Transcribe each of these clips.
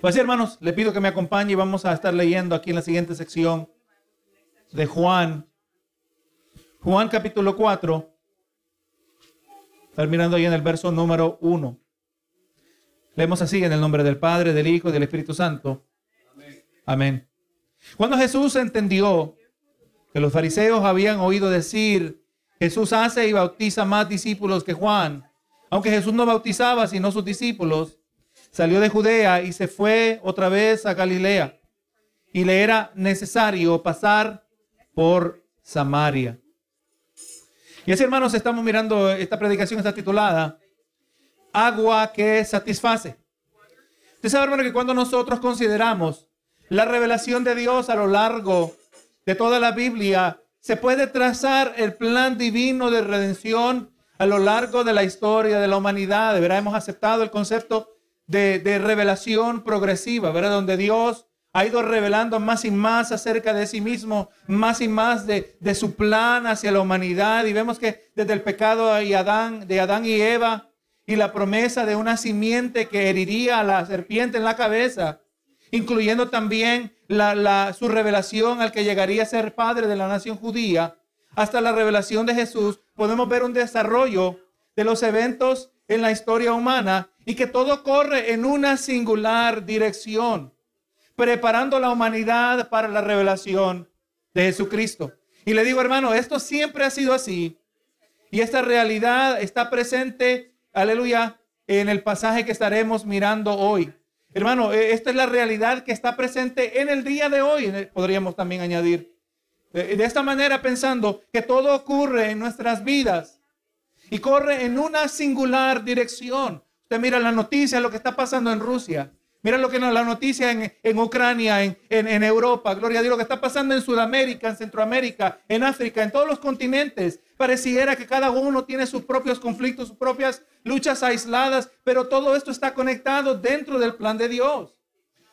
Pues hermanos, le pido que me acompañe y vamos a estar leyendo aquí en la siguiente sección de Juan. Juan capítulo 4. Estar mirando ahí en el verso número 1. Leemos así en el nombre del Padre, del Hijo y del Espíritu Santo. Amén. Cuando Jesús entendió que los fariseos habían oído decir, Jesús hace y bautiza más discípulos que Juan, aunque Jesús no bautizaba sino sus discípulos, salió de Judea y se fue otra vez a Galilea. Y le era necesario pasar por Samaria. Y así, hermanos, estamos mirando, esta predicación está titulada Agua que satisface. Usted sabe, hermano, que cuando nosotros consideramos la revelación de Dios a lo largo de toda la Biblia, se puede trazar el plan divino de redención a lo largo de la historia de la humanidad. De verdad, hemos aceptado el concepto de, revelación progresiva, ¿verdad? Donde Dios ha ido revelando más y más acerca de sí mismo, más y más de, su plan hacia la humanidad. Y vemos que desde el pecado de Adán, y Eva, y la promesa de una simiente que heriría a la serpiente en la cabeza, incluyendo también su revelación al que llegaría a ser padre de la nación judía, hasta la revelación de Jesús, podemos ver un desarrollo de los eventos en la historia humana y que todo corre en una singular dirección, preparando la humanidad para la revelación de Jesucristo. Y le digo, hermano, esto siempre ha sido así. Y esta realidad está presente, aleluya, en el pasaje que estaremos mirando hoy. Hermano, e, esta es la realidad que está presente en el día de hoy, podríamos también añadir. De esta manera pensando que todo ocurre en nuestras vidas y corre en una singular dirección. Usted mira la noticia, lo que está pasando en Rusia. Mira lo que la noticia en, en Ucrania, en, en, Europa, gloria a Dios, lo que está pasando en Sudamérica, en Centroamérica, en África, en todos los continentes. Pareciera que cada uno tiene sus propios conflictos, sus propias luchas aisladas, pero todo esto está conectado dentro del plan de Dios.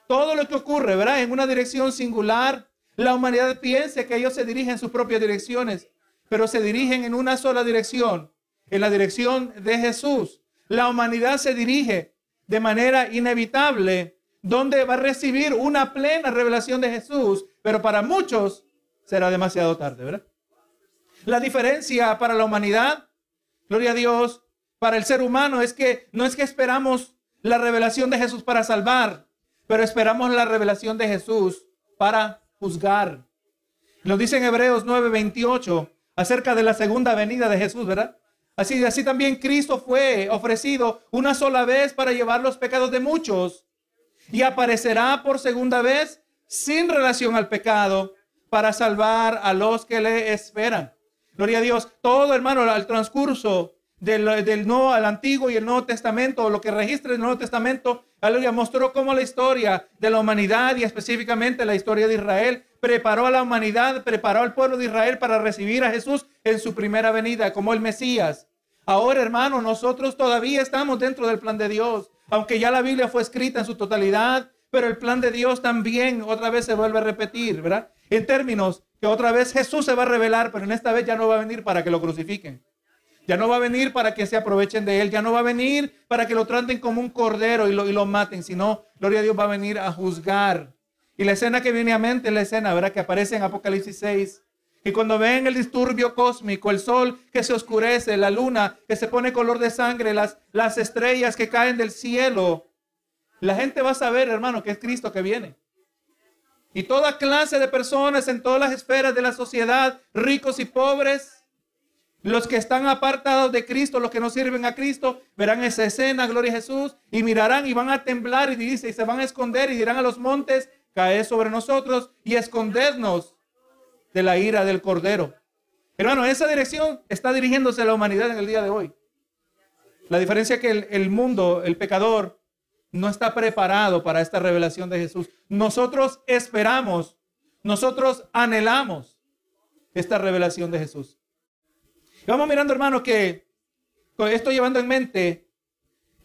Todo lo que ocurre, ¿verdad? En una dirección singular, la humanidad piensa que ellos se dirigen en sus propias direcciones, pero se dirigen en una sola dirección, en la dirección de Jesús. La humanidad se dirige de manera inevitable, donde va a recibir una plena revelación de Jesús, pero para muchos será demasiado tarde, ¿verdad? La diferencia para la humanidad, gloria a Dios, para el ser humano es que no es que esperamos la revelación de Jesús para salvar, pero esperamos la revelación de Jesús para juzgar. Lo dice en Hebreos 9:28 acerca de la segunda venida de Jesús, ¿verdad? Así, así también Cristo fue ofrecido una sola vez para llevar los pecados de muchos y aparecerá por segunda vez sin relación al pecado para salvar a los que le esperan. Gloria a Dios. Todo, hermano, al transcurso del, del, Nuevo al Antiguo y el Nuevo Testamento, lo que registra el Nuevo Testamento, aleluya, mostró cómo la historia de la humanidad y específicamente la historia de Israel preparó a la humanidad, preparó al pueblo de Israel para recibir a Jesús en su primera venida como el Mesías. Ahora, hermano, nosotros todavía estamos dentro del plan de Dios, aunque ya la Biblia fue escrita en su totalidad, pero el plan de Dios también otra vez se vuelve a repetir, ¿verdad? En términos que otra vez Jesús se va a revelar, pero en esta vez ya no va a venir para que lo crucifiquen. Ya no va a venir para que se aprovechen de él. Ya no va a venir para que lo traten como un cordero y lo, y lo maten. Sino, gloria a Dios, va a venir a juzgar. Y la escena que viene a mente es la escena, ¿verdad? Que aparece en Apocalipsis 6. Y cuando ven el disturbio cósmico, el sol que se oscurece, la luna que se pone color de sangre, las, las estrellas que caen del cielo, la gente va a saber, hermano, que es Cristo que viene. Y toda clase de personas en todas las esferas de la sociedad, ricos y pobres, los que están apartados de Cristo, los que no sirven a Cristo, verán esa escena, gloria a Jesús, y mirarán y van a temblar y dice, y se van a esconder y dirán a los montes, caed sobre nosotros y escondednos de la ira del Cordero. Hermano, esa dirección está dirigiéndose a la humanidad en el día de hoy. La diferencia es que el, el mundo, el pecador, no está preparado para esta revelación de Jesús. Nosotros esperamos, nosotros anhelamos esta revelación de Jesús. Vamos mirando, hermano, que con esto llevando en mente,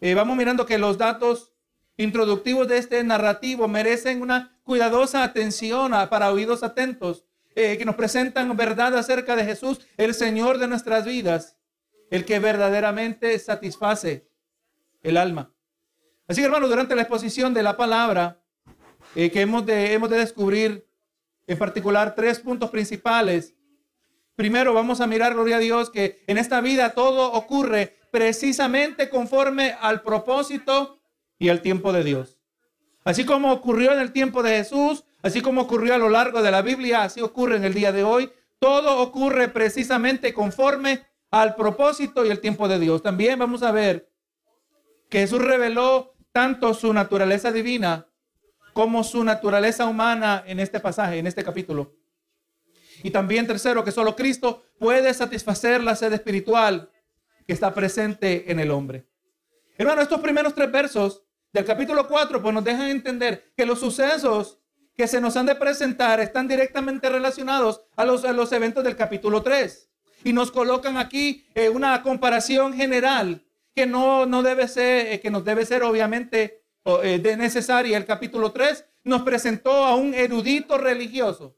eh, vamos mirando que los datos introductivos de este narrativo merecen una cuidadosa atención para oídos atentos, eh, que nos presentan verdad acerca de Jesús, el Señor de nuestras vidas, el que verdaderamente satisface el alma. Así que hermano, durante la exposición de la palabra, eh, que hemos de, hemos de descubrir en particular tres puntos principales. Primero vamos a mirar, gloria a Dios, que en esta vida todo ocurre precisamente conforme al propósito y al tiempo de Dios. Así como ocurrió en el tiempo de Jesús, así como ocurrió a lo largo de la Biblia, así ocurre en el día de hoy. Todo ocurre precisamente conforme al propósito y el tiempo de Dios. También vamos a ver que Jesús reveló tanto su naturaleza divina como su naturaleza humana en este pasaje, en este capítulo. Y también tercero, que solo Cristo puede satisfacer la sed espiritual que está presente en el hombre. Hermano, estos primeros tres versos del capítulo 4 pues nos dejan entender que los sucesos que se nos han de presentar están directamente relacionados a los, a los eventos del capítulo 3. Y nos colocan aquí eh, una comparación general que no, no debe ser, eh, que nos debe ser obviamente eh, de necesaria. El capítulo 3 nos presentó a un erudito religioso.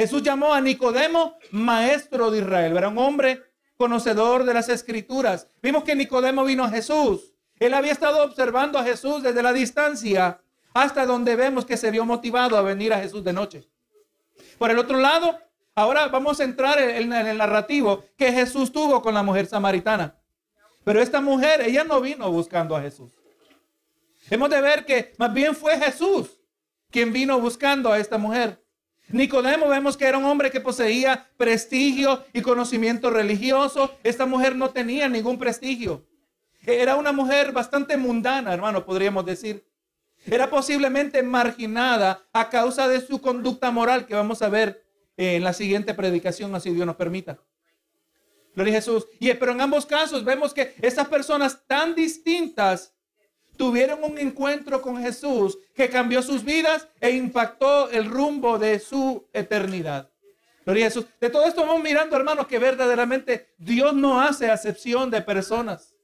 Jesús llamó a Nicodemo maestro de Israel. Era un hombre conocedor de las escrituras. Vimos que Nicodemo vino a Jesús. Él había estado observando a Jesús desde la distancia hasta donde vemos que se vio motivado a venir a Jesús de noche. Por el otro lado, ahora vamos a entrar en, el narrativo que Jesús tuvo con la mujer samaritana. Pero esta mujer, ella no vino buscando a Jesús. Hemos de ver que más bien fue Jesús quien vino buscando a esta mujer. Nicodemo vemos que era un hombre que poseía prestigio y conocimiento religioso. Esta mujer no tenía ningún prestigio. Era una mujer bastante mundana, hermano, podríamos decir. Era posiblemente marginada a causa de su conducta moral que vamos a ver en la siguiente predicación, así Dios nos permita. Gloria a Jesús. Y, pero en ambos casos vemos que estas personas tan distintas tuvieron un encuentro con Jesús que cambió sus vidas e impactó el rumbo de su eternidad. Gloria a Jesús. De todo esto vamos mirando, hermanos, que verdaderamente Dios no hace acepción de personas.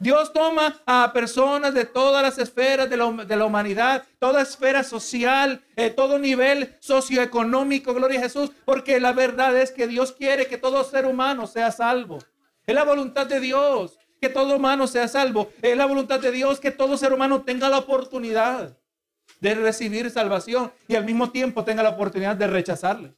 Dios toma a personas de todas las esferas de la, humanidad, toda esfera social, eh, todo nivel socioeconómico, gloria a Jesús, porque la verdad es que Dios quiere que todo ser humano sea salvo. Es la voluntad de Dios que todo humano sea salvo. Es la voluntad de Dios que todo ser humano tenga la oportunidad de recibir salvación y al mismo tiempo tenga la oportunidad de rechazarle.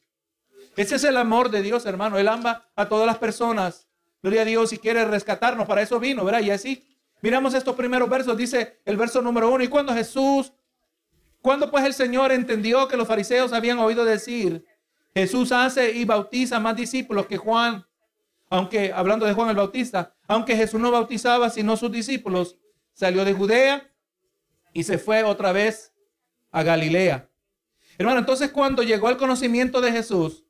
Ese es el amor de Dios, hermano. Él ama a todas las personas. Gloria a Dios y quiere rescatarnos. Para eso vino, ¿verdad? Y así, miramos estos primeros versos. Dice el verso número uno. Y cuando Jesús, cuando pues el Señor entendió que los fariseos habían oído decir, Jesús hace y bautiza más discípulos que Juan, aunque hablando de Juan el Bautista, aunque Jesús no bautizaba sino sus discípulos, salió de Judea y se fue otra vez a Galilea. Hermano, entonces cuando llegó al conocimiento de Jesús,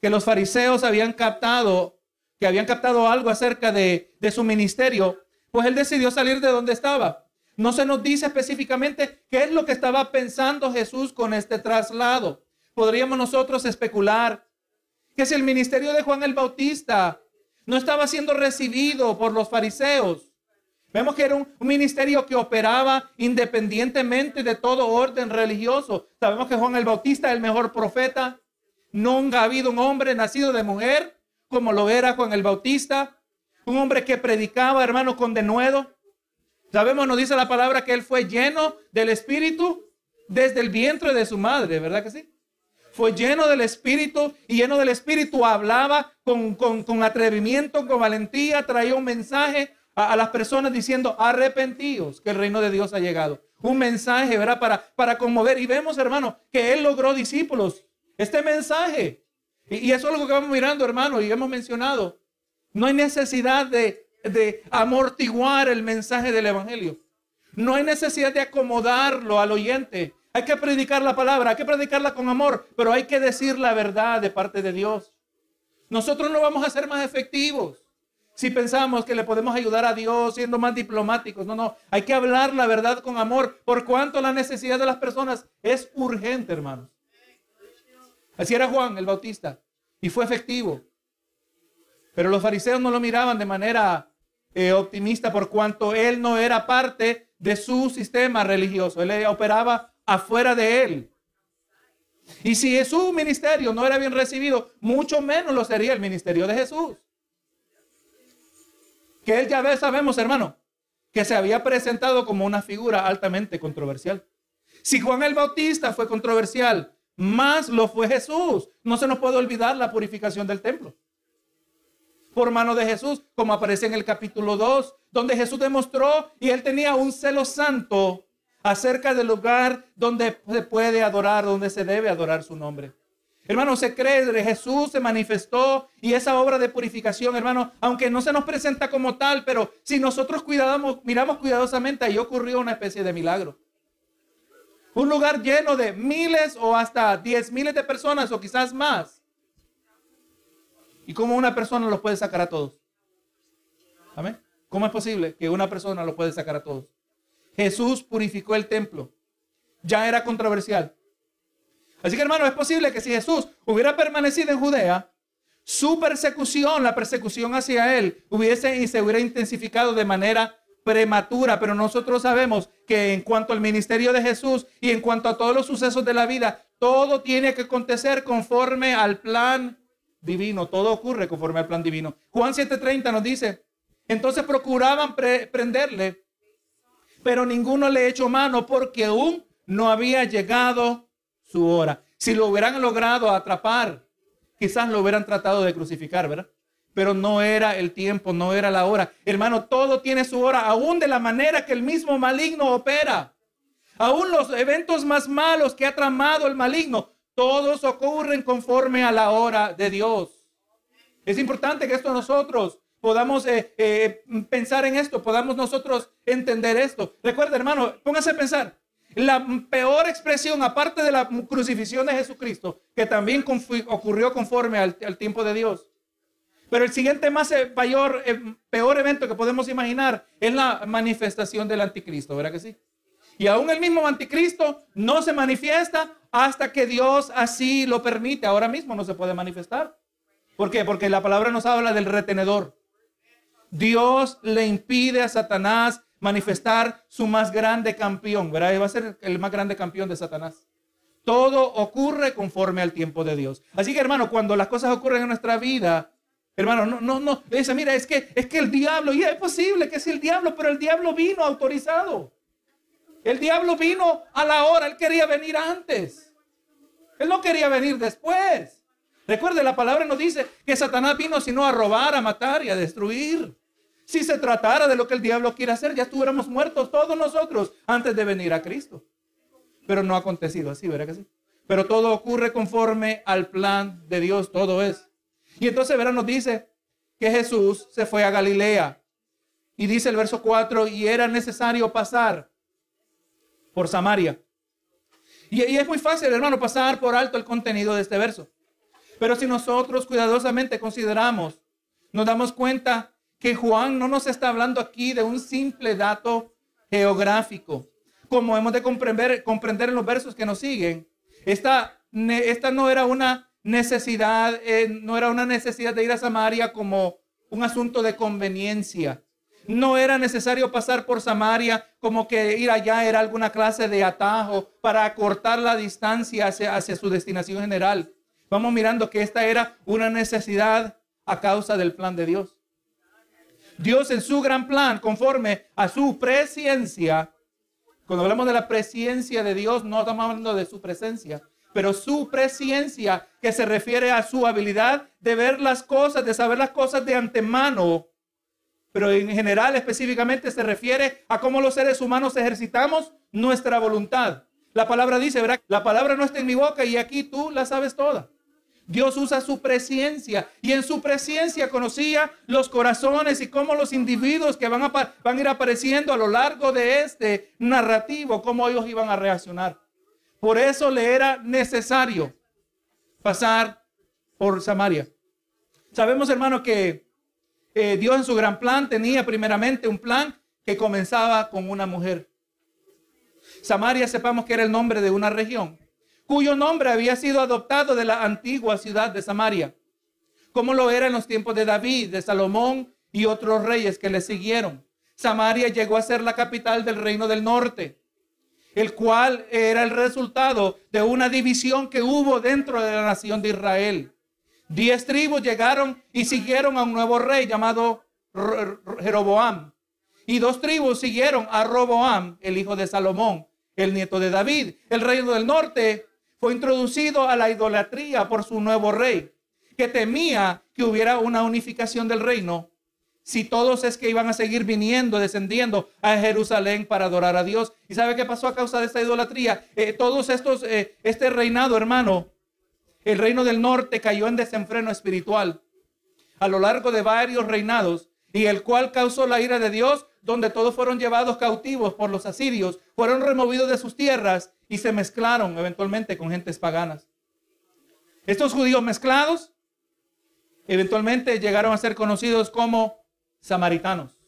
que los fariseos habían captado, que habían captado algo acerca de, de su ministerio, pues él decidió salir de donde estaba. No se nos dice específicamente qué es lo que estaba pensando Jesús con este traslado. Podríamos nosotros especular que si el ministerio de Juan el Bautista no estaba siendo recibido por los fariseos. Vemos que era un, ministerio que operaba independientemente de todo orden religioso. Sabemos que Juan el Bautista es el mejor profeta. Nunca ha habido un hombre nacido de mujer como lo era Juan el Bautista. Un hombre que predicaba, hermano, con denuedo. Sabemos, nos dice la palabra que él fue lleno del Espíritu desde el vientre de su madre, ¿verdad que sí? Fue lleno del Espíritu y lleno del Espíritu hablaba con, atrevimiento, con valentía, traía un mensaje a, las personas diciendo arrepentidos que el reino de Dios ha llegado. Un mensaje, ¿verdad? Para, para conmover. Y vemos, hermano, que él logró discípulos. Este mensaje. Y, eso es lo que vamos mirando, hermano, y hemos mencionado. No hay necesidad de, de amortiguar el mensaje del Evangelio. No hay necesidad de acomodarlo al oyente. Hay que predicar la palabra, hay que predicarla con amor, pero hay que decir la verdad de parte de Dios. Nosotros no vamos a ser más efectivos si pensamos que le podemos ayudar a Dios siendo más diplomáticos. No, no, hay que hablar la verdad con amor, por cuanto la necesidad de las personas es urgente, hermanos. Así era Juan el Bautista y fue efectivo. Pero los fariseos no lo miraban de manera eh, optimista por cuanto él no era parte de su sistema religioso. Él operaba afuera de él. Y si su ministerio no era bien recibido, mucho menos lo sería el ministerio de Jesús. Que él ya sabemos, hermano, que se había presentado como una figura altamente controversial. Si Juan el Bautista fue controversial, más lo fue Jesús. No se nos puede olvidar la purificación del templo. Por mano de Jesús, como aparece en el capítulo 2, donde Jesús demostró y él tenía un celo santo acerca del lugar donde se puede adorar, donde se debe adorar su nombre. Hermano, se cree que Jesús se manifestó y esa obra de purificación, hermano, aunque no se nos presenta como tal, pero si nosotros cuidamos, miramos cuidadosamente, ahí ocurrió una especie de milagro. Un lugar lleno de miles o hasta diez miles de personas o quizás más. ¿Y cómo una persona los puede sacar a todos? Amén. ¿Cómo es posible que una persona lo puede sacar a todos? Jesús purificó el templo. Ya era controversial. Así que hermano, es posible que si Jesús hubiera permanecido en Judea, su persecución, la persecución hacia él, hubiese y se hubiera intensificado de manera prematura, pero nosotros sabemos que en cuanto al ministerio de Jesús y en cuanto a todos los sucesos de la vida, todo tiene que acontecer conforme al plan divino, todo ocurre conforme al plan divino. Juan 7:30 nos dice, entonces procuraban prenderle, pero ninguno le echó mano porque aún no había llegado su hora. Si lo hubieran logrado atrapar, quizás lo hubieran tratado de crucificar, ¿verdad? Pero no era el tiempo, no era la hora. Hermano, todo tiene su hora, aún de la manera que el mismo maligno opera. Aún los eventos más malos que ha tramado el maligno, todos ocurren conforme a la hora de Dios. Es importante que esto nosotros podamos eh, eh, pensar en esto, podamos nosotros entender esto. Recuerda, hermano, póngase a pensar. La peor expresión, aparte de la crucifixión de Jesucristo, que también ocurrió conforme al, tiempo de Dios. Pero el siguiente más eh, mayor, peor evento que podemos imaginar es la manifestación del anticristo, ¿verdad que sí? Y aún el mismo anticristo no se manifiesta hasta que Dios así lo permite. Ahora mismo no se puede manifestar. ¿Por qué? Porque la palabra nos habla del retenedor. Dios le impide a Satanás manifestar su más grande campeón, ¿verdad? Va a ser el más grande campeón de Satanás. Todo ocurre conforme al tiempo de Dios. Así que, hermano, cuando las cosas ocurren en nuestra vida, hermano, no, no, no, dice, mira, es que, es que el diablo, y es posible que sea el diablo, pero el diablo vino autorizado. El diablo vino a la hora, él quería venir antes. Él no quería venir después. Recuerde, la palabra nos dice que Satanás vino sino a robar, a matar y a destruir. Si se tratara de lo que el diablo quiere hacer, ya estuviéramos muertos todos nosotros antes de venir a Cristo. Pero no ha acontecido así, ¿verdad que sí? Pero todo ocurre conforme al plan de Dios, todo es. Y entonces, verán, nos dice que Jesús se fue a Galilea. Y dice el verso 4, y era necesario pasar por Samaria. Y, y, es muy fácil, hermano, pasar por alto el contenido de este verso. Pero si nosotros cuidadosamente consideramos, nos damos cuenta que Juan no nos está hablando aquí de un simple dato geográfico, como hemos de comprender, en los versos que nos siguen. Esta, esta no era una necesidad, eh, no era una necesidad de ir a Samaria como un asunto de conveniencia. No era necesario pasar por Samaria como que ir allá era alguna clase de atajo para acortar la distancia hacia, hacia su destinación general. Vamos mirando que esta era una necesidad a causa del plan de Dios. Dios en su gran plan, conforme a su presencia, cuando hablamos de la presencia de Dios, no estamos hablando de su presencia, pero su presencia que se refiere a su habilidad de ver las cosas, de saber las cosas de antemano, pero en general específicamente se refiere a cómo los seres humanos ejercitamos nuestra voluntad. La palabra dice. La palabra no está en mi boca y aquí tú la sabes toda. Dios usa su presencia y en su presencia conocía los corazones y cómo los individuos que van a, van a ir apareciendo a lo largo de este narrativo, cómo ellos iban a reaccionar. Por eso le era necesario pasar por Samaria. Sabemos, hermano, que eh, Dios en su gran plan tenía primeramente un plan que comenzaba con una mujer. Samaria, sepamos que era el nombre de una región cuyo nombre había sido adoptado de la antigua ciudad de Samaria, como lo era en los tiempos de David, de Salomón y otros reyes que le siguieron. Samaria llegó a ser la capital del reino del norte, el cual era el resultado de una división que hubo dentro de la nación de Israel. Diez tribus llegaron y siguieron a un nuevo rey llamado Jeroboam. y dos tribus siguieron a Roboam, el hijo de Salomón, el nieto de David. El reino del norte fue introducido a la idolatría por su nuevo rey, que temía que hubiera una unificación del reino si todos es que iban a seguir viniendo, descendiendo a Jerusalén para adorar a Dios. ¿Y sabe qué pasó a causa de esta idolatría? Eh, todos estos, eh, este reinado, hermano, el reino del norte cayó en desenfreno espiritual a lo largo de varios reinados y el cual causó la ira de Dios, donde todos fueron llevados cautivos por los asirios, fueron removidos de sus tierras y se mezclaron eventualmente con gentes paganas. Estos judíos mezclados eventualmente llegaron a ser conocidos como samaritanos.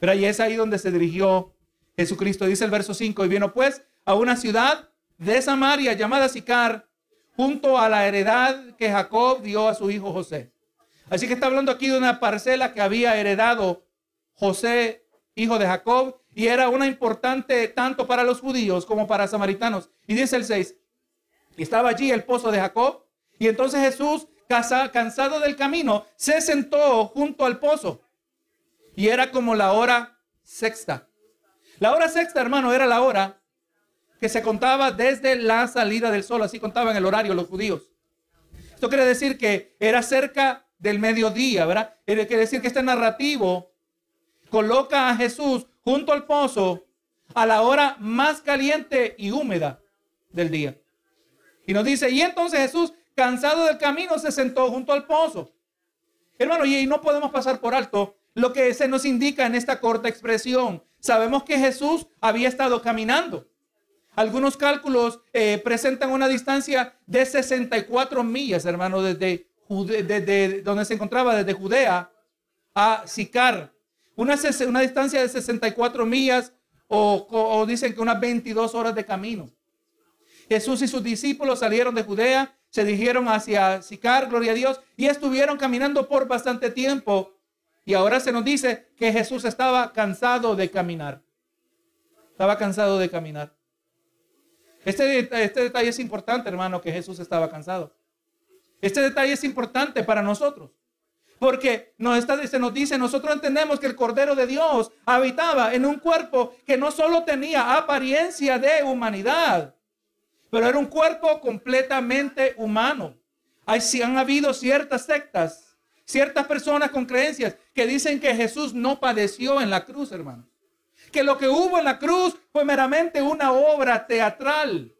Pero ahí es ahí donde se dirigió Jesucristo. Dice el verso 5, y vino pues a una ciudad de Samaria llamada Sicar, junto a la heredad que Jacob dio a su hijo José. Así que está hablando aquí de una parcela que había heredado José, hijo de Jacob, y era una importante tanto para los judíos como para samaritanos. Y dice el 6, estaba allí el pozo de Jacob, y entonces Jesús, cansado del camino, se sentó junto al pozo. Y era como la hora sexta. La hora sexta, hermano, era la hora que se contaba desde la salida del sol. Así contaban el horario los judíos. Esto quiere decir que era cerca del mediodía, ¿verdad? Quiere decir que este narrativo coloca a Jesús junto al pozo a la hora más caliente y húmeda del día. Y nos dice, y entonces Jesús, cansado del camino, se sentó junto al pozo. Hermano, y no podemos pasar por alto lo que se nos indica en esta corta expresión. Sabemos que Jesús había estado caminando. Algunos cálculos eh, presentan una distancia de 64 millas, hermano, desde, desde donde se encontraba, desde Judea a Sicar. Una, una distancia de 64 millas o, dicen que unas 22 horas de camino. Jesús y sus discípulos salieron de Judea, se dirigieron hacia Sicar, gloria a Dios, y estuvieron caminando por bastante tiempo y ahora se nos dice que Jesús estaba cansado de caminar. Estaba cansado de caminar. Este, este detalle es importante, hermano, que Jesús estaba cansado. Este detalle es importante para nosotros. Porque nos está, se nos dice, nosotros entendemos que el Cordero de Dios habitaba en un cuerpo que no solo tenía apariencia de humanidad, pero era un cuerpo completamente humano. Hay, han habido ciertas sectas Ciertas personas con creencias que dicen que Jesús no padeció en la cruz, hermano. Que lo que hubo en la cruz fue meramente una obra teatral.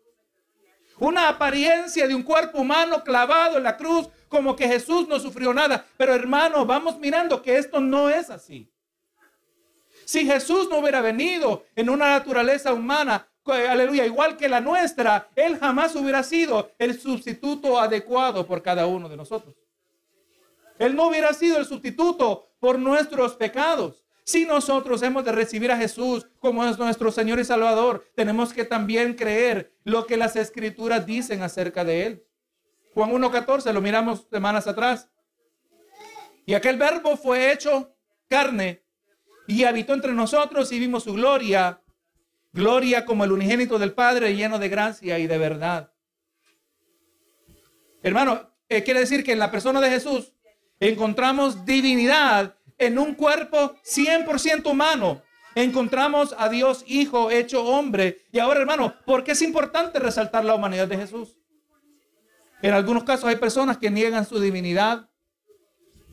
Una apariencia de un cuerpo humano clavado en la cruz, como que Jesús no sufrió nada. Pero hermano, vamos mirando que esto no es así. Si Jesús no hubiera venido en una naturaleza humana, aleluya, igual que la nuestra, Él jamás hubiera sido el sustituto adecuado por cada uno de nosotros. Él no hubiera sido el sustituto por nuestros pecados. Si nosotros hemos de recibir a Jesús como es nuestro Señor y Salvador, tenemos que también creer lo que las escrituras dicen acerca de Él. Juan 1.14, lo miramos semanas atrás. Y aquel verbo fue hecho carne y habitó entre nosotros y vimos su gloria, gloria como el unigénito del Padre lleno de gracia y de verdad. Hermano, eh, quiere decir que en la persona de Jesús encontramos divinidad en un cuerpo 100% humano. Encontramos a Dios Hijo hecho hombre. Y ahora, hermano, ¿por qué es importante resaltar la humanidad de Jesús? En algunos casos hay personas que niegan su divinidad.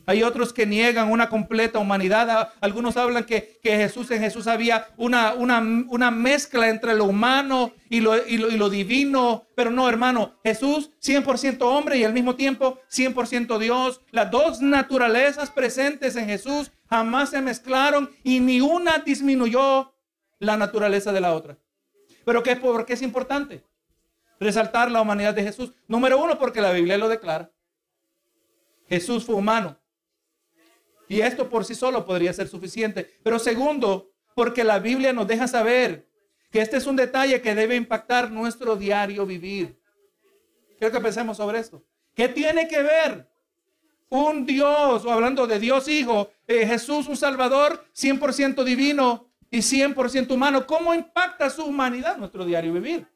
Hay otros que niegan una completa humanidad. Algunos hablan que, Jesús en Jesús había una, una, mezcla entre lo humano y lo, y lo, divino. Pero no, hermano, Jesús 100% hombre y al mismo tiempo 100% Dios. Las dos naturalezas presentes en Jesús jamás se mezclaron y ni una disminuyó la naturaleza de la otra. Pero ¿qué, ¿por qué es importante? Resaltar la humanidad de Jesús. Número uno, porque la Biblia lo declara. Jesús fue humano. Y esto por sí solo podría ser suficiente. Pero segundo, porque la Biblia nos deja saber que este es un detalle que debe impactar nuestro diario vivir. Quiero que pensemos sobre esto. ¿Qué tiene que ver un Dios, o hablando de Dios Hijo, eh, Jesús, un Salvador, 100% divino y 100% humano? ¿Cómo impacta su humanidad nuestro diario vivir?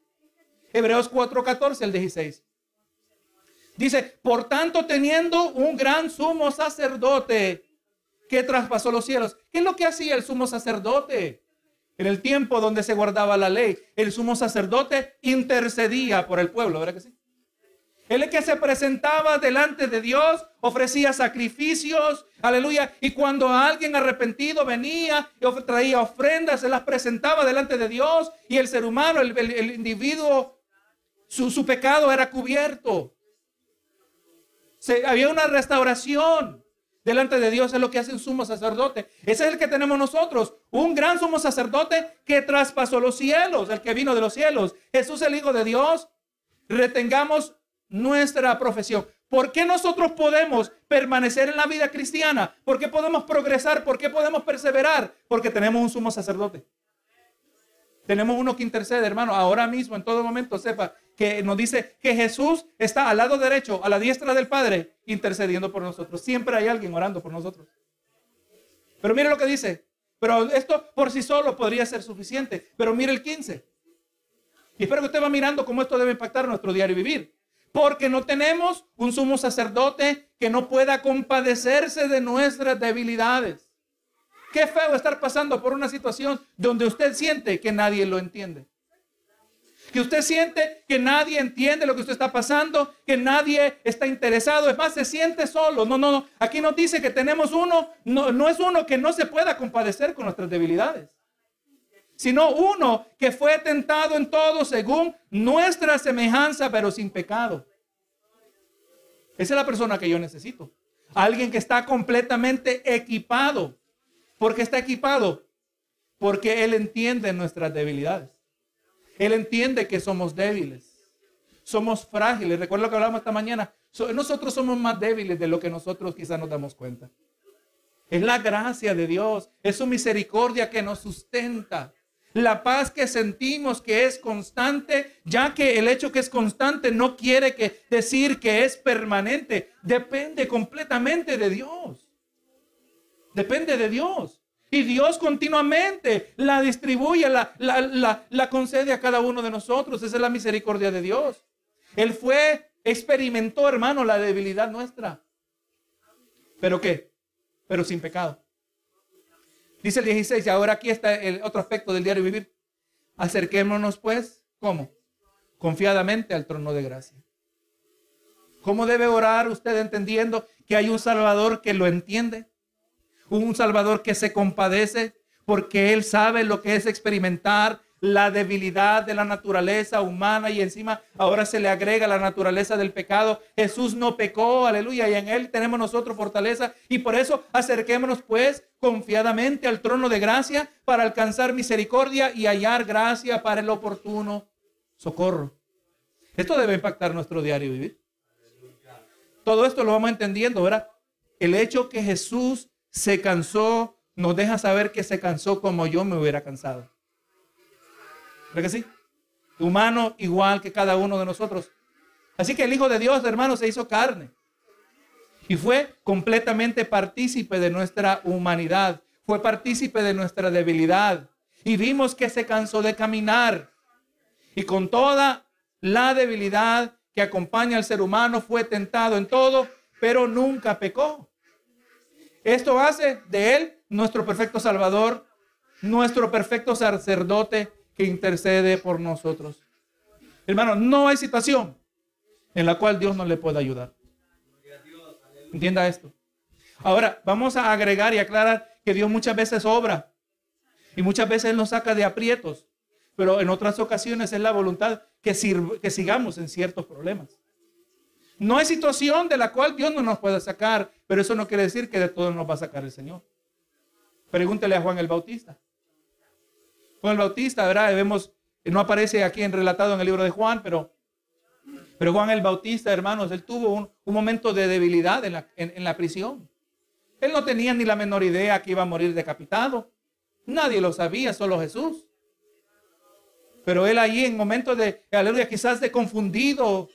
Hebreos 4:14 el 16. Dice, por tanto, teniendo un gran sumo sacerdote que traspasó los cielos. ¿Qué es lo que hacía el sumo sacerdote? En el tiempo donde se guardaba la ley, el sumo sacerdote intercedía por el pueblo, ¿verdad que sí? Él es que se presentaba delante de Dios, ofrecía sacrificios, aleluya. Y cuando alguien arrepentido venía y traía ofrendas, se las presentaba delante de Dios. Y el ser humano, el, individuo, su, su, pecado era cubierto. Se, había una restauración delante de Dios, es lo que hace un sumo sacerdote. Ese es el que tenemos nosotros, un gran sumo sacerdote que traspasó los cielos, el que vino de los cielos. Jesús, el Hijo de Dios. Retengamos nuestra profesión. ¿Por qué nosotros podemos permanecer en la vida cristiana? ¿Por qué podemos progresar? ¿Por qué podemos perseverar? Porque tenemos un sumo sacerdote. Tenemos uno que intercede, hermano. Ahora mismo, en todo momento, sepa que nos dice que Jesús está al lado derecho, a la diestra del Padre, intercediendo por nosotros. Siempre hay alguien orando por nosotros. Pero mire lo que dice. Pero esto por sí solo podría ser suficiente. Pero mire el 15. Y espero que usted va mirando cómo esto debe impactar nuestro diario vivir porque no tenemos un sumo sacerdote que no pueda compadecerse de nuestras debilidades. Qué feo estar pasando por una situación donde usted siente que nadie lo entiende. Que usted siente que nadie entiende lo que usted está pasando, que nadie está interesado. Es más, se siente solo. No, no, no. Aquí nos dice que tenemos uno, no, no es uno que no se pueda compadecer con nuestras debilidades sino uno que fue tentado en todo según nuestra semejanza, pero sin pecado. Esa es la persona que yo necesito. Alguien que está completamente equipado. ¿Por qué está equipado? Porque Él entiende nuestras debilidades. Él entiende que somos débiles. Somos frágiles. Recuerda lo que hablamos esta mañana. Nosotros somos más débiles de lo que nosotros quizás nos damos cuenta. Es la gracia de Dios. Es su misericordia que nos sustenta. La paz que sentimos que es constante, ya que el hecho que es constante no quiere que decir que es permanente. Depende completamente de Dios. Depende de Dios. Y Dios continuamente la distribuye, la, la, la, concede a cada uno de nosotros. Esa es la misericordia de Dios. Él fue, experimentó, hermano, la debilidad nuestra. ¿Pero qué? Pero sin pecado. Dice el 16, y ahora aquí está el otro aspecto del diario vivir. Acerquémonos pues, ¿cómo? Confiadamente al trono de gracia. ¿Cómo debe orar usted entendiendo que hay un Salvador que lo entiende? Un Salvador que se compadece porque Él sabe lo que es experimentar la debilidad de la naturaleza humana y encima ahora se le agrega la naturaleza del pecado. Jesús no pecó, aleluya, y en Él tenemos nosotros fortaleza y por eso acerquémonos pues confiadamente al trono de gracia para alcanzar misericordia y hallar gracia para el oportuno socorro. Esto debe impactar nuestro diario vivir. Todo esto lo vamos entendiendo, ¿verdad? El hecho que Jesús se cansó nos deja saber que se cansó como yo me hubiera cansado. ¿Verdad que sí? Humano igual que cada uno de nosotros. Así que el Hijo de Dios, hermano, se hizo carne. Y fue completamente partícipe de nuestra humanidad. Fue partícipe de nuestra debilidad. Y vimos que se cansó de caminar. Y con toda la debilidad que acompaña al ser humano, fue tentado en todo, pero nunca pecó. Esto hace de él nuestro perfecto Salvador, nuestro perfecto sacerdote que intercede por nosotros. Hermano, no hay situación en la cual Dios no le pueda ayudar. Entienda esto. Ahora, vamos a agregar y aclarar que Dios muchas veces obra y muchas veces nos saca de aprietos, pero en otras ocasiones es la voluntad que, que sigamos en ciertos problemas. No hay situación de la cual Dios no nos pueda sacar, pero eso no quiere decir que de todo nos va a sacar el Señor. Pregúntele a Juan el Bautista. Juan el Bautista, ¿verdad? Vemos, no aparece aquí en relatado en el libro de Juan, pero, pero Juan el Bautista, hermanos, él tuvo un, momento de debilidad en la, en la prisión. Él no tenía ni la menor idea que iba a morir decapitado. Nadie lo sabía, solo Jesús. Pero él ahí en momentos de, aleluya, quizás de confundido,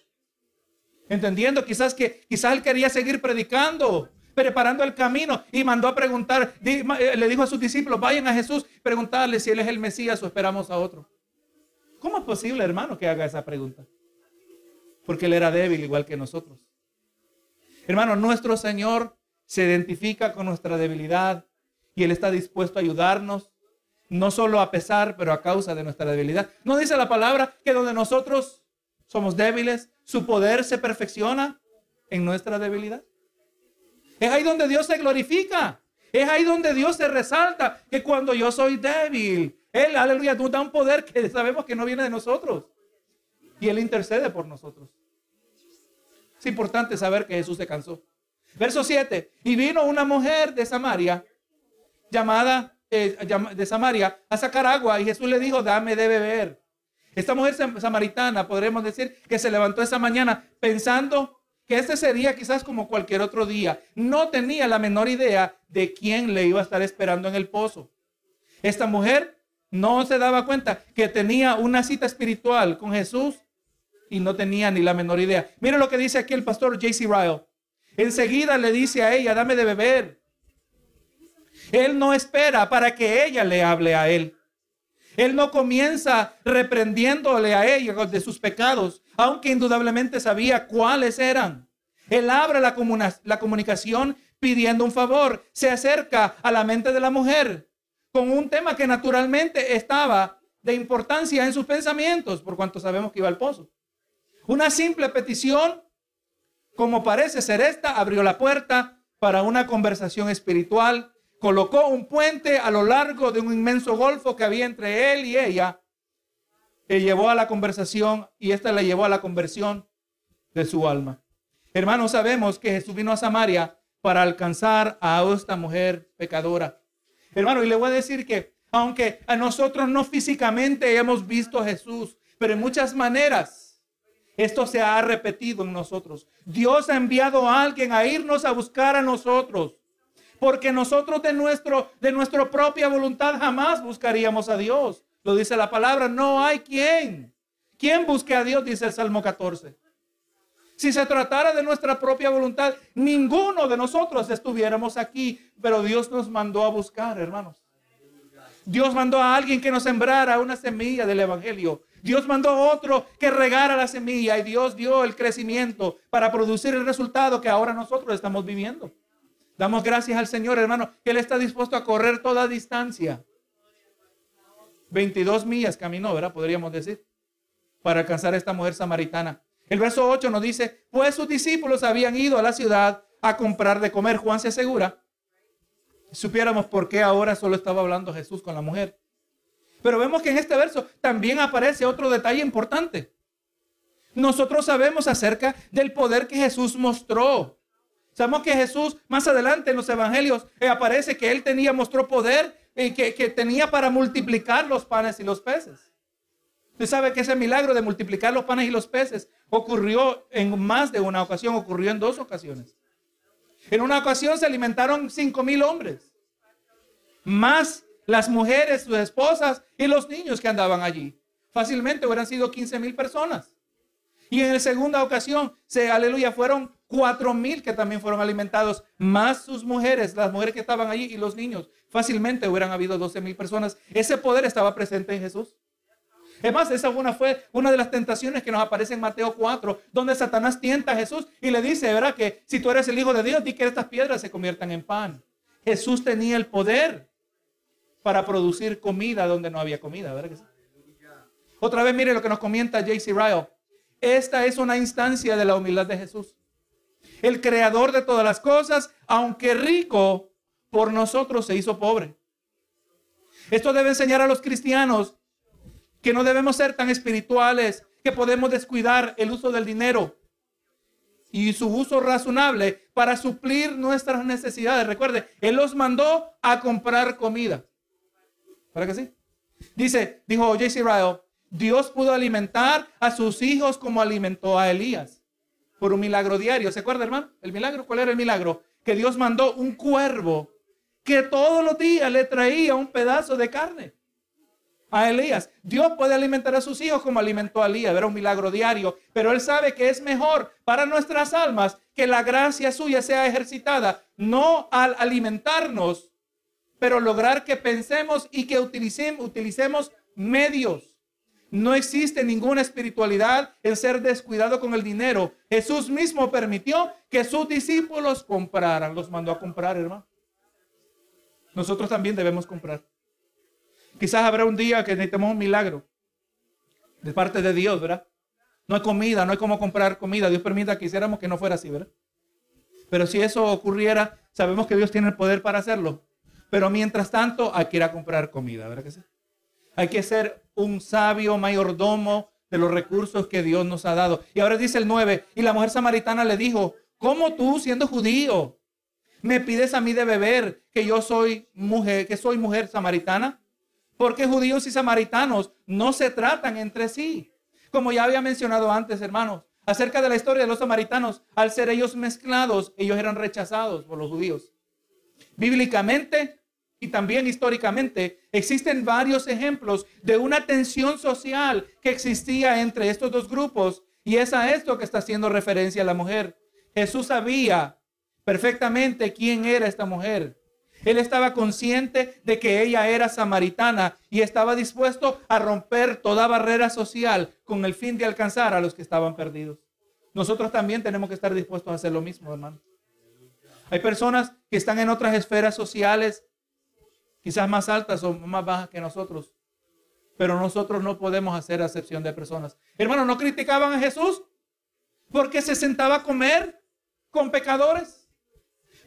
entendiendo quizás que quizás él quería seguir predicando, preparando el camino y mandó a preguntar, eh, le dijo a sus discípulos, vayan a Jesús, preguntarle si él es el Mesías o esperamos a otro. ¿Cómo es posible, hermano, que haga esa pregunta? Porque él era débil igual que nosotros. Hermano, nuestro Señor se identifica con nuestra debilidad y Él está dispuesto a ayudarnos, no solo a pesar, pero a causa de nuestra debilidad. ¿No dice la palabra que donde nosotros somos débiles, su poder se perfecciona en nuestra debilidad? Es ahí donde Dios se glorifica. Es ahí donde Dios se resalta que cuando yo soy débil, Él, aleluya, tú da un poder que sabemos que no viene de nosotros. Y Él intercede por nosotros. Es importante saber que Jesús se cansó. Verso 7. Y vino una mujer de Samaria, llamada eh, de Samaria, a sacar agua. Y Jesús le dijo, dame de beber. Esta mujer samaritana, podremos decir, que se levantó esa mañana pensando que este sería quizás como cualquier otro día. No tenía la menor idea de quién le iba a estar esperando en el pozo. Esta mujer no se daba cuenta que tenía una cita espiritual con Jesús y no tenía ni la menor idea. Mira lo que dice aquí el pastor J.C. Ryle. Enseguida le dice a ella, dame de beber. Él no espera para que ella le hable a él. Él no comienza reprendiéndole a ella de sus pecados, aunque indudablemente sabía cuáles eran. Él abre la, la comunicación pidiendo un favor, se acerca a la mente de la mujer con un tema que naturalmente estaba de importancia en sus pensamientos, por cuanto sabemos que iba al pozo. Una simple petición, como parece ser esta, abrió la puerta para una conversación espiritual, colocó un puente a lo largo de un inmenso golfo que había entre él y ella, que llevó a la conversación y esta le llevó a la conversión de su alma. Hermanos, sabemos que Jesús vino a Samaria para alcanzar a esta mujer pecadora. Hermano, y le voy a decir que aunque a nosotros no físicamente hemos visto a Jesús, pero en muchas maneras esto se ha repetido en nosotros. Dios ha enviado a alguien a irnos a buscar a nosotros. Porque nosotros de, nuestro, de nuestra propia voluntad jamás buscaríamos a Dios. Lo dice la palabra, no hay quien. ¿Quién busque a Dios? Dice el Salmo 14. Si se tratara de nuestra propia voluntad, ninguno de nosotros estuviéramos aquí, pero Dios nos mandó a buscar, hermanos. Dios mandó a alguien que nos sembrara una semilla del Evangelio. Dios mandó a otro que regara la semilla y Dios dio el crecimiento para producir el resultado que ahora nosotros estamos viviendo. Damos gracias al Señor, hermano, que Él está dispuesto a correr toda distancia. 22 millas caminó, ¿verdad? Podríamos decir, para alcanzar a esta mujer samaritana. El verso 8 nos dice, pues sus discípulos habían ido a la ciudad a comprar de comer. Juan se asegura. Supiéramos por qué ahora solo estaba hablando Jesús con la mujer. Pero vemos que en este verso también aparece otro detalle importante. Nosotros sabemos acerca del poder que Jesús mostró. Sabemos que Jesús más adelante en los evangelios eh, aparece que él tenía, mostró poder y eh, que, tenía para multiplicar los panes y los peces. Usted sabe que ese milagro de multiplicar los panes y los peces ocurrió en más de una ocasión, ocurrió en dos ocasiones. En una ocasión se alimentaron cinco mil hombres, más las mujeres, sus esposas y los niños que andaban allí. Fácilmente hubieran sido 15 mil personas. Y en la segunda ocasión, se, aleluya, fueron cuatro mil que también fueron alimentados, más sus mujeres, las mujeres que estaban allí y los niños. Fácilmente hubieran habido 12 mil personas. Ese poder estaba presente en Jesús. Es más, esa una fue una de las tentaciones que nos aparece en Mateo 4, donde Satanás tienta a Jesús y le dice, ¿verdad? Que si tú eres el Hijo de Dios, di que estas piedras se conviertan en pan. Jesús tenía el poder para producir comida donde no había comida, ¿verdad Otra vez mire lo que nos comenta J.C. Ryle. Esta es una instancia de la humildad de Jesús. El creador de todas las cosas, aunque rico, por nosotros se hizo pobre. Esto debe enseñar a los cristianos que no debemos ser tan espirituales, que podemos descuidar el uso del dinero y su uso razonable para suplir nuestras necesidades. Recuerde, Él los mandó a comprar comida. ¿Para que sí? Dice, dijo J.C. Ryle, Dios pudo alimentar a sus hijos como alimentó a Elías por un milagro diario. ¿Se acuerda, hermano? El milagro, ¿cuál era el milagro? Que Dios mandó un cuervo que todos los días le traía un pedazo de carne a Elías. Dios puede alimentar a sus hijos como alimentó a Elías, era un milagro diario, pero Él sabe que es mejor para nuestras almas que la gracia suya sea ejercitada, no al alimentarnos, pero lograr que pensemos y que utilicemos, utilicemos medios No existe ninguna espiritualidad en ser descuidado con el dinero. Jesús mismo permitió que sus discípulos compraran. Los mandó a comprar, hermano. Nosotros también debemos comprar. Quizás habrá un día que necesitemos un milagro de parte de Dios, ¿verdad? No hay comida, no hay cómo comprar comida. Dios permita que hiciéramos que no fuera así, ¿verdad? Pero si eso ocurriera, sabemos que Dios tiene el poder para hacerlo. Pero mientras tanto, hay que ir a comprar comida, ¿verdad que sí? Hay que ser un sabio mayordomo de los recursos que Dios nos ha dado. Y ahora dice el 9, y la mujer samaritana le dijo, ¿cómo tú siendo judío me pides a mí de beber que yo soy mujer, que soy mujer samaritana? Porque judíos y samaritanos no se tratan entre sí. Como ya había mencionado antes, hermanos, acerca de la historia de los samaritanos, al ser ellos mezclados, ellos eran rechazados por los judíos. Bíblicamente, y también históricamente existen varios ejemplos de una tensión social que existía entre estos dos grupos y es a esto que está haciendo referencia la mujer. Jesús sabía perfectamente quién era esta mujer. Él estaba consciente de que ella era samaritana y estaba dispuesto a romper toda barrera social con el fin de alcanzar a los que estaban perdidos. Nosotros también tenemos que estar dispuestos a hacer lo mismo, hermano. Hay personas que están en otras esferas sociales quizás más altas o más bajas que nosotros. Pero nosotros no podemos hacer acepción de personas. Hermanos, ¿no criticaban a Jesús? Porque se sentaba a comer con pecadores.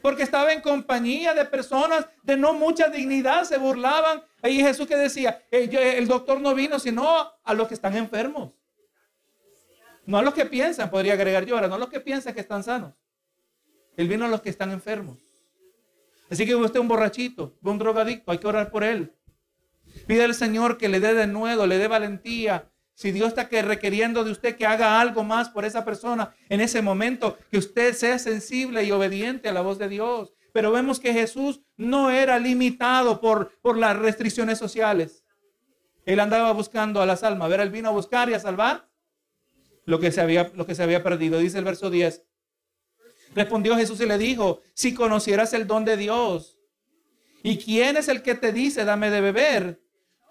Porque estaba en compañía de personas de no mucha dignidad, se burlaban. Y Jesús que decía, el doctor no vino sino a los que están enfermos. No a los que piensan, podría agregar yo ahora, no a los que piensan que están sanos. Él vino a los que están enfermos. Así que usted es un borrachito, un drogadicto, hay que orar por él. Pide al Señor que le dé de nuevo, le dé valentía. Si Dios está que requiriendo de usted que haga algo más por esa persona en ese momento, que usted sea sensible y obediente a la voz de Dios. Pero vemos que Jesús no era limitado por, por las restricciones sociales. Él andaba buscando a las almas. Ver, él vino a buscar y a salvar lo que se había, lo que se había perdido. Dice el verso 10. Respondió Jesús y le dijo, si conocieras el don de Dios, ¿y quién es el que te dice, dame de beber?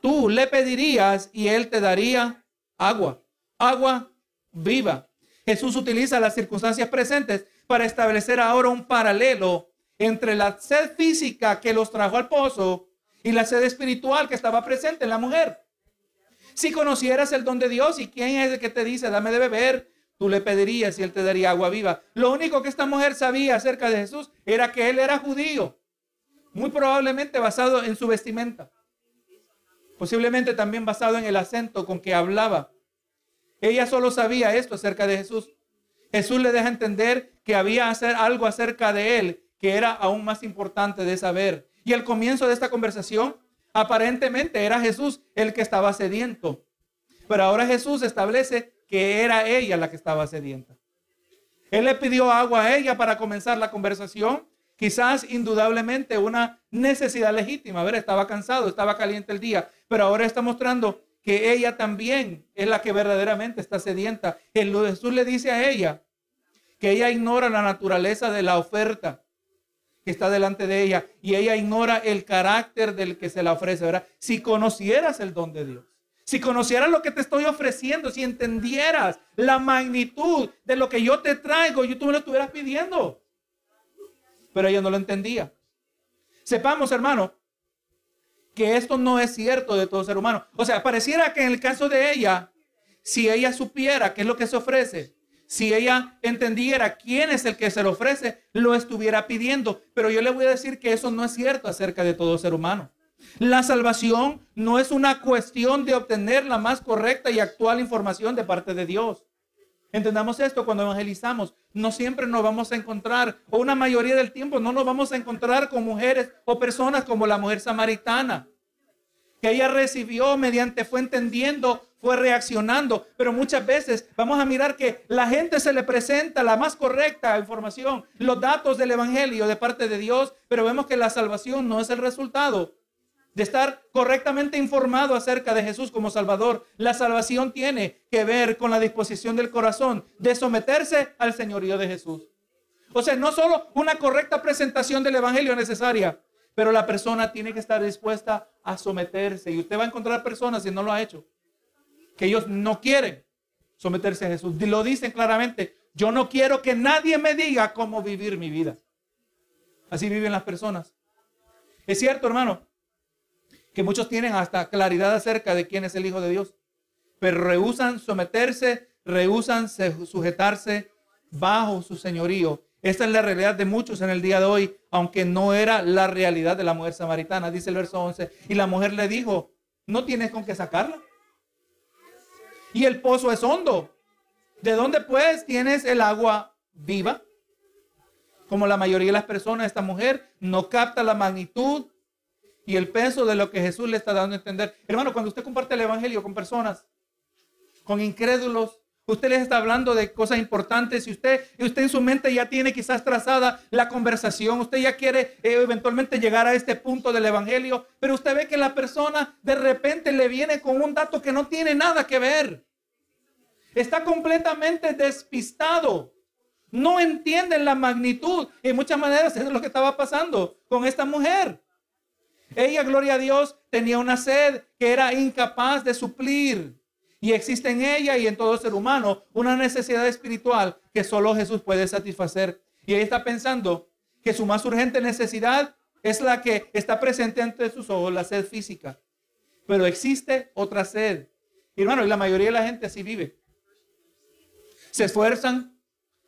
Tú le pedirías y él te daría agua, agua viva. Jesús utiliza las circunstancias presentes para establecer ahora un paralelo entre la sed física que los trajo al pozo y la sed espiritual que estaba presente en la mujer. Si conocieras el don de Dios y quién es el que te dice, dame de beber, tú le pedirías y él te daría agua viva. Lo único que esta mujer sabía acerca de Jesús era que él era judío, muy probablemente basado en su vestimenta, posiblemente también basado en el acento con que hablaba. Ella solo sabía esto acerca de Jesús. Jesús le deja entender que había hacer algo acerca de él que era aún más importante de saber. Y el comienzo de esta conversación, aparentemente era Jesús el que estaba sediento. Pero ahora Jesús establece que era ella la que estaba sedienta. Él le pidió agua a ella para comenzar la conversación. Quizás indudablemente una necesidad legítima. A ver, estaba cansado, estaba caliente el día, pero ahora está mostrando que ella también es la que verdaderamente está sedienta. Jesús le dice a ella que ella ignora la naturaleza de la oferta que está delante de ella y ella ignora el carácter del que se la ofrece. ¿verdad? Si conocieras el don de Dios, si conocieras lo que te estoy ofreciendo, si entendieras la magnitud de lo que yo te traigo, yo tú me lo estuvieras pidiendo. Pero ella no lo entendía. Sepamos, hermano, que esto no es cierto de todo ser humano. O sea, pareciera que en el caso de ella, si ella supiera qué es lo que se ofrece, si ella entendiera quién es el que se lo ofrece, lo estuviera pidiendo. Pero yo le voy a decir que eso no es cierto acerca de todo ser humano. La salvación no es una cuestión de obtener la más correcta y actual información de parte de Dios. Entendamos esto cuando evangelizamos. No siempre nos vamos a encontrar, o una mayoría del tiempo no nos vamos a encontrar con mujeres o personas como la mujer samaritana, que ella recibió mediante, fue entendiendo, fue reaccionando. Pero muchas veces vamos a mirar que la gente se le presenta la más correcta información, los datos del Evangelio de parte de Dios, pero vemos que la salvación no es el resultado de estar correctamente informado acerca de Jesús como Salvador. La salvación tiene que ver con la disposición del corazón de someterse al señorío de Jesús. O sea, no solo una correcta presentación del Evangelio necesaria, pero la persona tiene que estar dispuesta a someterse. Y usted va a encontrar personas, si no lo ha hecho, que ellos no quieren someterse a Jesús. Lo dicen claramente, yo no quiero que nadie me diga cómo vivir mi vida. Así viven las personas. Es cierto, hermano, que muchos tienen hasta claridad acerca de quién es el Hijo de Dios, pero rehusan someterse, rehusan sujetarse bajo su señorío. Esta es la realidad de muchos en el día de hoy, aunque no era la realidad de la mujer samaritana, dice el verso 11. Y la mujer le dijo, no tienes con qué sacarla. Y el pozo es hondo. ¿De dónde pues tienes el agua viva? Como la mayoría de las personas, esta mujer no capta la magnitud y el peso de lo que Jesús le está dando a entender. Hermano, cuando usted comparte el Evangelio con personas, con incrédulos, usted les está hablando de cosas importantes y usted, usted en su mente ya tiene quizás trazada la conversación, usted ya quiere eh, eventualmente llegar a este punto del Evangelio, pero usted ve que la persona de repente le viene con un dato que no tiene nada que ver. Está completamente despistado. No entienden la magnitud. En muchas maneras es lo que estaba pasando con esta mujer. Ella, gloria a Dios, tenía una sed que era incapaz de suplir. Y existe en ella y en todo ser humano una necesidad espiritual que solo Jesús puede satisfacer. Y ella está pensando que su más urgente necesidad es la que está presente ante sus ojos, la sed física. Pero existe otra sed. Y hermano, y la mayoría de la gente así vive. Se esfuerzan,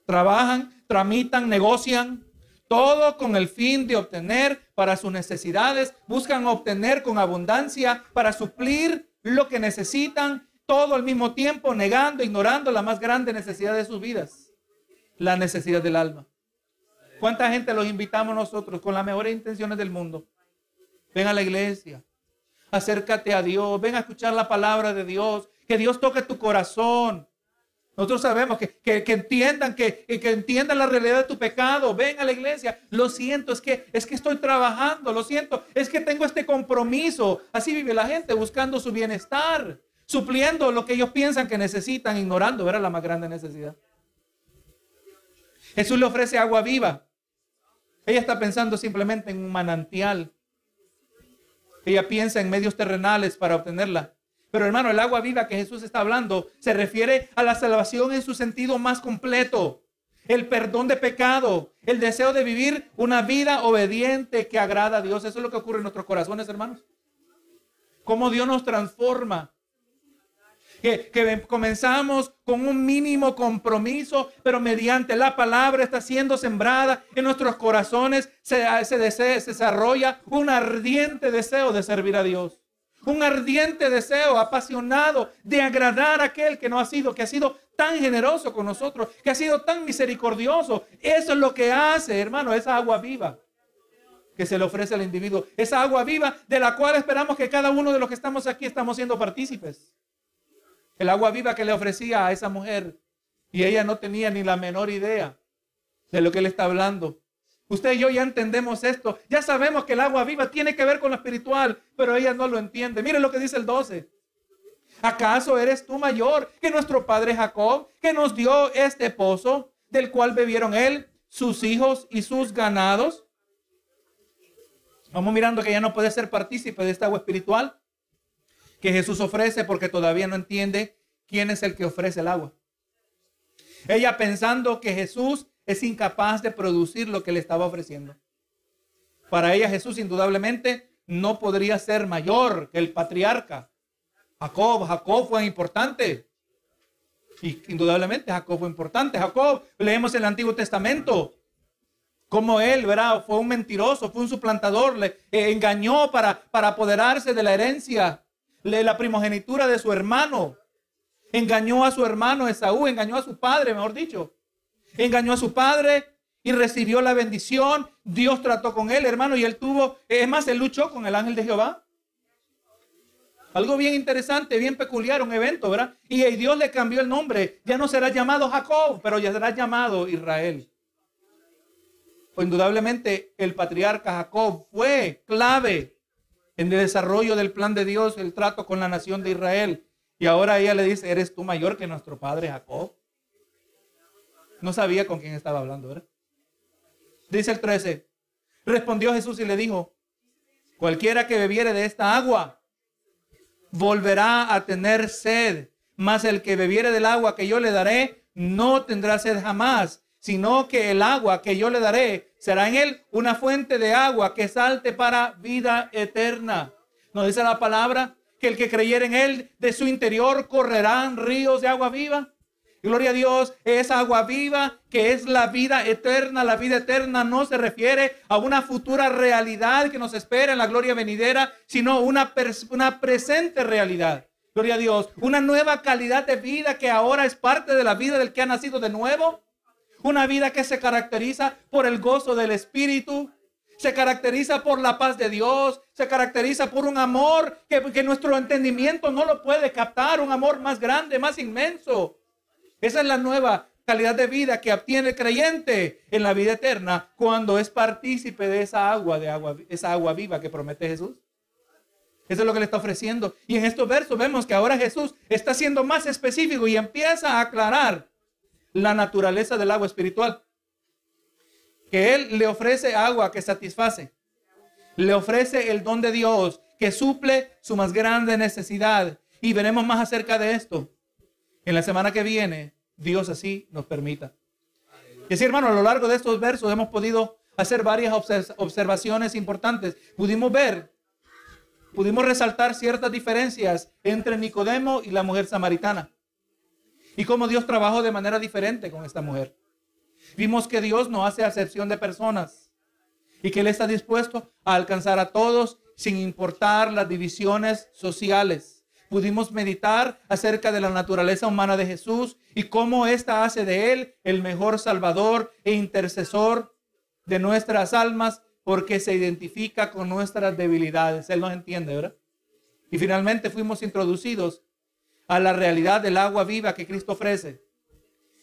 trabajan, tramitan, negocian, todo con el fin de obtener para sus necesidades, buscan obtener con abundancia para suplir lo que necesitan, todo al mismo tiempo negando, ignorando la más grande necesidad de sus vidas, la necesidad del alma. ¿Cuánta gente los invitamos nosotros con las mejores intenciones del mundo? Ven a la iglesia, acércate a Dios, ven a escuchar la palabra de Dios, que Dios toque tu corazón, nosotros sabemos que, entiendan, que, que, entiendan la realidad de tu pecado. Ven a la iglesia. Lo siento, es que, es que estoy trabajando. Lo siento, es que tengo este compromiso. Así vive la gente buscando su bienestar, supliendo lo que ellos piensan que necesitan, ignorando, ¿verdad? La más grande necesidad. Jesús le ofrece agua viva. Ella está pensando simplemente en un manantial. Ella piensa en medios terrenales para obtenerla. Pero hermano, el agua viva que Jesús está hablando se refiere a la salvación en su sentido más completo. El perdón de pecado, el deseo de vivir una vida obediente que agrada a Dios. Eso es lo que ocurre en nuestros corazones, hermanos. Cómo Dios nos transforma. Que, comenzamos con un mínimo compromiso, pero mediante la palabra está siendo sembrada en nuestros corazones, se, se, se desarrolla un ardiente deseo de servir a Dios un ardiente deseo apasionado de agradar a aquel que no ha sido, que ha sido tan generoso con nosotros, que ha sido tan misericordioso. Eso es lo que hace, hermano, esa agua viva que se le ofrece al individuo. Esa agua viva de la cual esperamos que cada uno de los que estamos aquí estamos siendo partícipes. El agua viva que le ofrecía a esa mujer y ella no tenía ni la menor idea de lo que él está hablando. Usted y yo ya entendemos esto. Ya sabemos que el agua viva tiene que ver con lo espiritual, pero ella no lo entiende. Mire lo que dice el 12. ¿Acaso eres tú mayor que nuestro padre Jacob, que nos dio este pozo, del cual bebieron él, sus hijos y sus ganados? Vamos mirando que ella no puede ser partícipe de esta agua espiritual que Jesús ofrece porque todavía no entiende quién es el que ofrece el agua. Ella pensando que Jesús es incapaz de producir lo que le estaba ofreciendo. Para ella Jesús indudablemente no podría ser mayor que el patriarca. Jacob, Jacob fue importante. Y indudablemente Jacob fue importante. Jacob, leemos el Antiguo Testamento, como él, ¿verdad? Fue un mentiroso, fue un suplantador, le engañó para, para apoderarse de la herencia, de la primogenitura de su hermano. Engañó a su hermano Esaú, engañó a su padre, mejor dicho engañó a su padre y recibió la bendición. Dios trató con él, hermano, y él tuvo, es más, él luchó con el ángel de Jehová. Algo bien interesante, bien peculiar, un evento, ¿verdad? Y Dios le cambió el nombre. Ya no será llamado Jacob, pero ya será llamado Israel. Pues indudablemente el patriarca Jacob fue clave en el desarrollo del plan de Dios, el trato con la nación de Israel. Y ahora ella le dice, eres tú mayor que nuestro padre Jacob. No sabía con quién estaba hablando, ¿verdad? Dice el 13. Respondió Jesús y le dijo, cualquiera que bebiere de esta agua volverá a tener sed, Mas el que bebiere del agua que yo le daré, no tendrá sed jamás, sino que el agua que yo le daré será en él una fuente de agua que salte para vida eterna. Nos dice la palabra que el que creyere en él, de su interior correrán ríos de agua viva. Gloria a Dios, es agua viva, que es la vida eterna. La vida eterna no se refiere a una futura realidad que nos espera en la gloria venidera, sino una, una presente realidad. Gloria a Dios, una nueva calidad de vida que ahora es parte de la vida del que ha nacido de nuevo. Una vida que se caracteriza por el gozo del Espíritu, se caracteriza por la paz de Dios, se caracteriza por un amor que, que, nuestro entendimiento no lo puede captar, un amor más grande, más inmenso. Esa es la nueva calidad de vida que obtiene el creyente en la vida eterna cuando es partícipe de esa agua, de agua, esa agua viva que promete Jesús. Eso es lo que le está ofreciendo. Y en estos versos vemos que ahora Jesús está siendo más específico y empieza a aclarar la naturaleza del agua espiritual que Él le ofrece agua que satisface. Le ofrece el don de Dios que suple su más grande necesidad. Y veremos más acerca de esto en la semana que viene. Dios así nos permita. Y así, hermano, a lo largo de estos versos hemos podido hacer varias observaciones importantes. Pudimos ver, pudimos resaltar ciertas diferencias entre Nicodemo y la mujer samaritana. Y cómo Dios trabajó de manera diferente con esta mujer. Vimos que Dios no hace acepción de personas y que Él está dispuesto a alcanzar a todos sin importar las divisiones sociales. Pudimos meditar acerca de la naturaleza humana de Jesús y cómo ésta hace de Él el mejor salvador e intercesor de nuestras almas porque se identifica con nuestras debilidades. Él nos entiende, ¿verdad? Y finalmente fuimos introducidos a la realidad del agua viva que Cristo ofrece.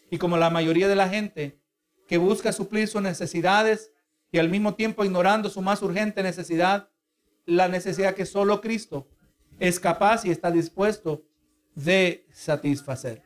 Y como la mayoría de la gente que busca suplir sus necesidades y al mismo tiempo ignorando su más urgente necesidad, la necesidad que solo Cristo es capaz y está dispuesto de satisfacer.